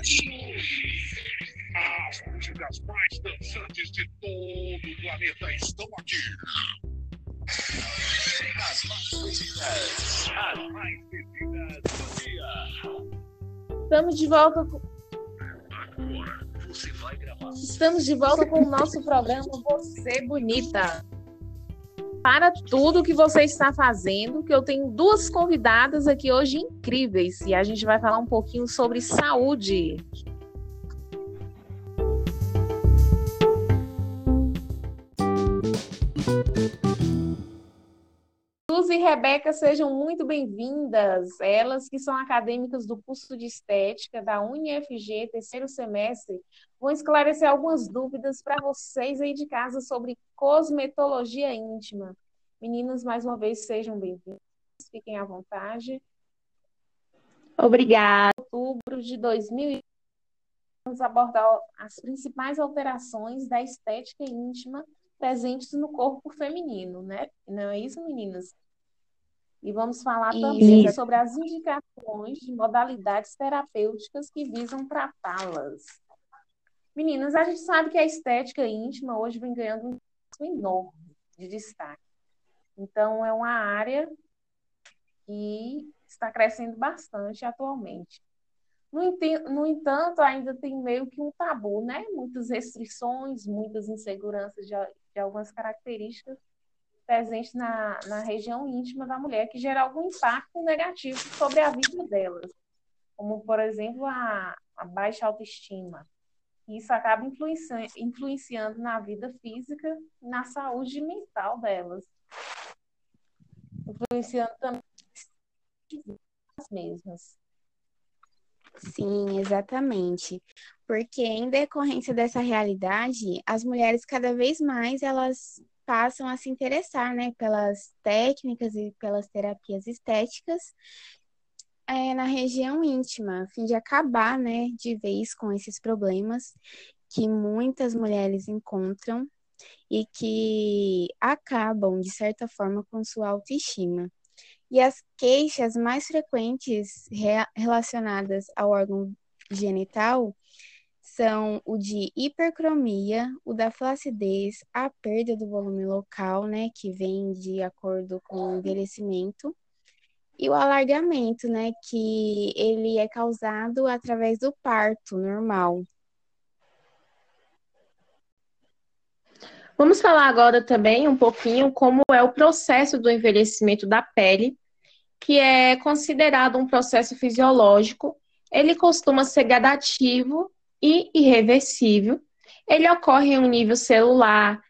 As músicas mais dançantes de todo o planeta estão aqui. As mais pedidas. As mais pedidas do dia. Estamos de volta com... Agora você vai gravar. Estamos de volta com o nosso programa Você Bonita. Para tudo que você está fazendo, que eu tenho duas convidadas aqui hoje incríveis e a gente vai falar um pouquinho sobre saúde. Luz e Rebeca, sejam muito bem-vindas. Elas que são acadêmicas do curso de estética da UniFG, terceiro semestre, vão esclarecer algumas dúvidas para vocês aí de casa sobre cosmetologia íntima. Meninas, mais uma vez, sejam bem-vindas. Fiquem à vontade. Obrigada. Outubro de 2020, vamos abordar as principais alterações da estética íntima presentes no corpo feminino, né? Não é isso, meninas? E vamos falar também Isso. sobre as indicações de modalidades terapêuticas que visam tratá-las. Meninas, a gente sabe que a estética íntima hoje vem ganhando um espaço enorme de destaque. Então, é uma área que está crescendo bastante atualmente. No, entanto, ainda tem meio que um tabu, né? Muitas restrições, muitas inseguranças de, de algumas características presentes na, na região íntima da mulher, que gera algum impacto negativo sobre a vida delas, como, por exemplo, a, a baixa autoestima. Isso acaba influenciando, influenciando na vida física e na saúde mental delas, influenciando também as mesmas. Sim, exatamente. Porque em decorrência dessa realidade, as mulheres cada vez mais elas passam a se interessar, né, pelas técnicas e pelas terapias estéticas é, na região íntima, a fim de acabar, né, de vez com esses problemas que muitas mulheres encontram e que acabam, de certa forma, com sua autoestima. E as queixas mais frequentes rea- relacionadas ao órgão genital são o de hipercromia, o da flacidez, a perda do volume local, né, que vem de acordo com o envelhecimento, e o alargamento, né, que ele é causado através do parto normal. Vamos falar agora também um pouquinho como é o processo do envelhecimento da pele, que é considerado um processo fisiológico. Ele costuma ser gradativo e irreversível. Ele ocorre em um nível celular,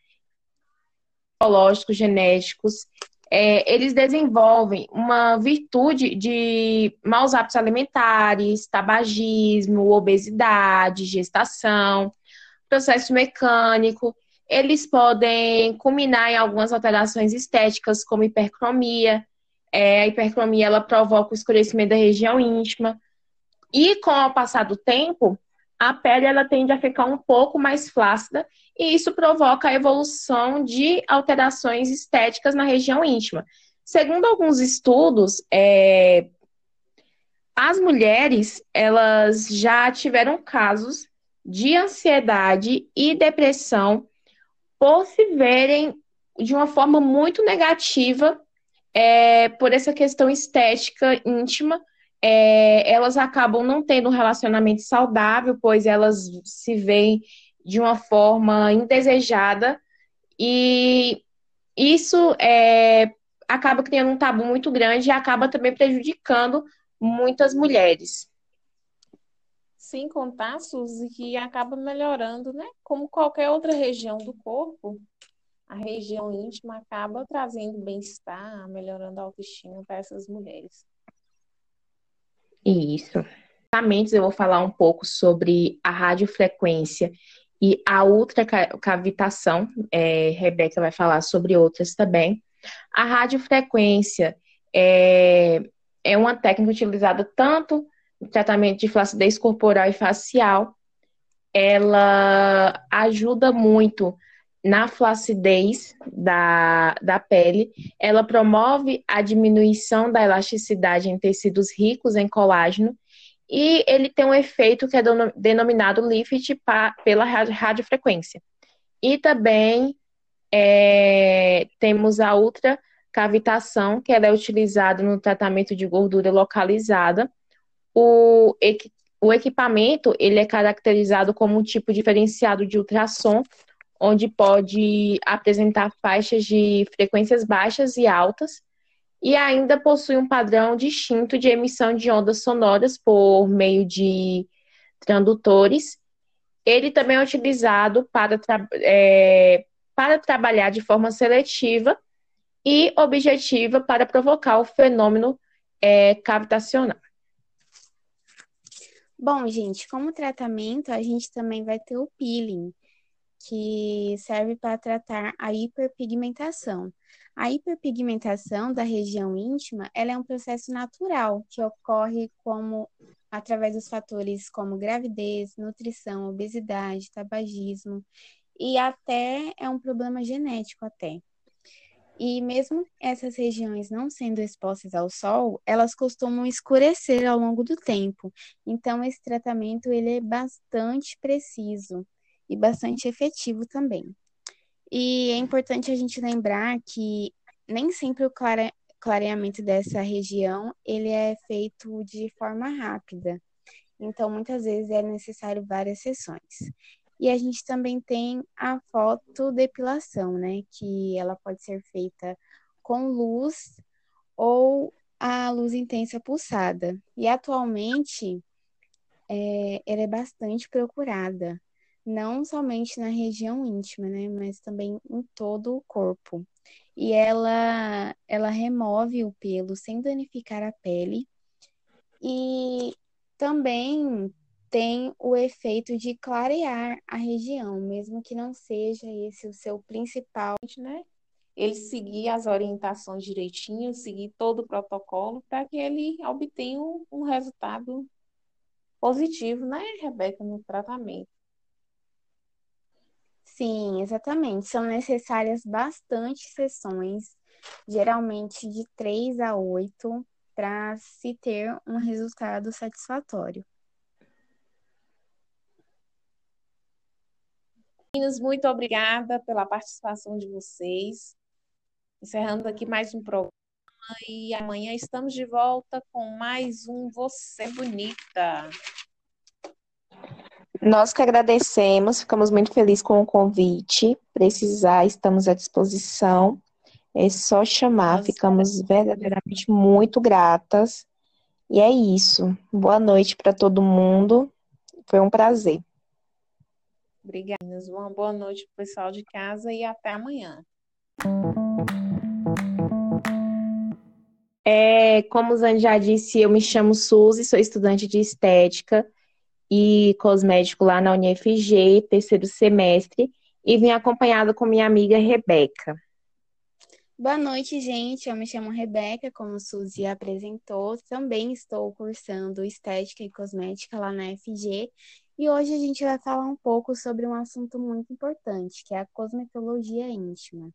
biológico, genéticos. É, eles desenvolvem uma virtude de maus hábitos alimentares, tabagismo, obesidade, gestação, processo mecânico eles podem culminar em algumas alterações estéticas, como hipercromia. É, a hipercromia ela provoca o escurecimento da região íntima. E com o passar do tempo, a pele ela tende a ficar um pouco mais flácida e isso provoca a evolução de alterações estéticas na região íntima. Segundo alguns estudos, é, as mulheres elas já tiveram casos de ansiedade e depressão por se verem de uma forma muito negativa é, por essa questão estética íntima. É, elas acabam não tendo um relacionamento saudável, pois elas se veem de uma forma indesejada, e isso é, acaba criando um tabu muito grande e acaba também prejudicando muitas mulheres. Sem contar, Suzy, que acaba melhorando, né? Como qualquer outra região do corpo, a região íntima acaba trazendo bem-estar, melhorando a autoestima para essas mulheres. Isso. Exatamente, eu vou falar um pouco sobre a radiofrequência e a ultracavitação. É, Rebeca vai falar sobre outras também. A radiofrequência é, é uma técnica utilizada tanto no tratamento de flacidez corporal e facial. Ela ajuda muito na flacidez da, da pele, ela promove a diminuição da elasticidade em tecidos ricos em colágeno e ele tem um efeito que é denominado lift pela radiofrequência. E também é, temos a ultracavitação, que ela é utilizada no tratamento de gordura localizada. O, o equipamento ele é caracterizado como um tipo diferenciado de ultrassom, onde pode apresentar faixas de frequências baixas e altas, e ainda possui um padrão distinto de emissão de ondas sonoras por meio de transdutores. Ele também é utilizado para, tra é, para trabalhar de forma seletiva e objetiva para provocar o fenômeno é, cavitacional. Bom, gente, como tratamento, a gente também vai ter o peeling, que serve para tratar a hiperpigmentação. A hiperpigmentação da região íntima, ela é um processo natural que ocorre como através dos fatores como gravidez, nutrição, obesidade, tabagismo e até é um problema genético até. E mesmo essas regiões não sendo expostas ao sol, elas costumam escurecer ao longo do tempo. Então esse tratamento ele é bastante preciso e bastante efetivo também. E é importante a gente lembrar que nem sempre o clare... clareamento dessa região ele é feito de forma rápida. Então, muitas vezes é necessário várias sessões. E a gente também tem a fotodepilação, né? Que ela pode ser feita com luz ou a luz intensa pulsada. E atualmente é, ela é bastante procurada, não somente na região íntima, né? Mas também em todo o corpo. E ela, ela remove o pelo sem danificar a pele. E também tem o efeito de clarear a região, mesmo que não seja esse o seu principal, né? Ele seguir as orientações direitinho, seguir todo o protocolo para que ele obtenha um, um resultado positivo, né, Rebeca, no tratamento. Sim, exatamente. São necessárias bastante sessões, geralmente de 3 a 8, para se ter um resultado satisfatório. Meninas, muito obrigada pela participação de vocês. Encerrando aqui mais um programa e amanhã estamos de volta com mais um Você Bonita. Nós que agradecemos, ficamos muito felizes com o convite. Precisar, estamos à disposição. É só chamar, ficamos verdadeiramente muito gratas. E é isso. Boa noite para todo mundo. Foi um prazer. Obrigada. Uma boa noite para o pessoal de casa e até amanhã. É, como o Zane já disse, eu me chamo Suzy, sou estudante de estética e cosmético lá na UniFG, terceiro semestre, e vim acompanhada com minha amiga Rebeca. Boa noite, gente. Eu me chamo Rebeca, como a Suzy apresentou. Também estou cursando Estética e Cosmética lá na FG e hoje a gente vai falar um pouco sobre um assunto muito importante, que é a cosmetologia íntima.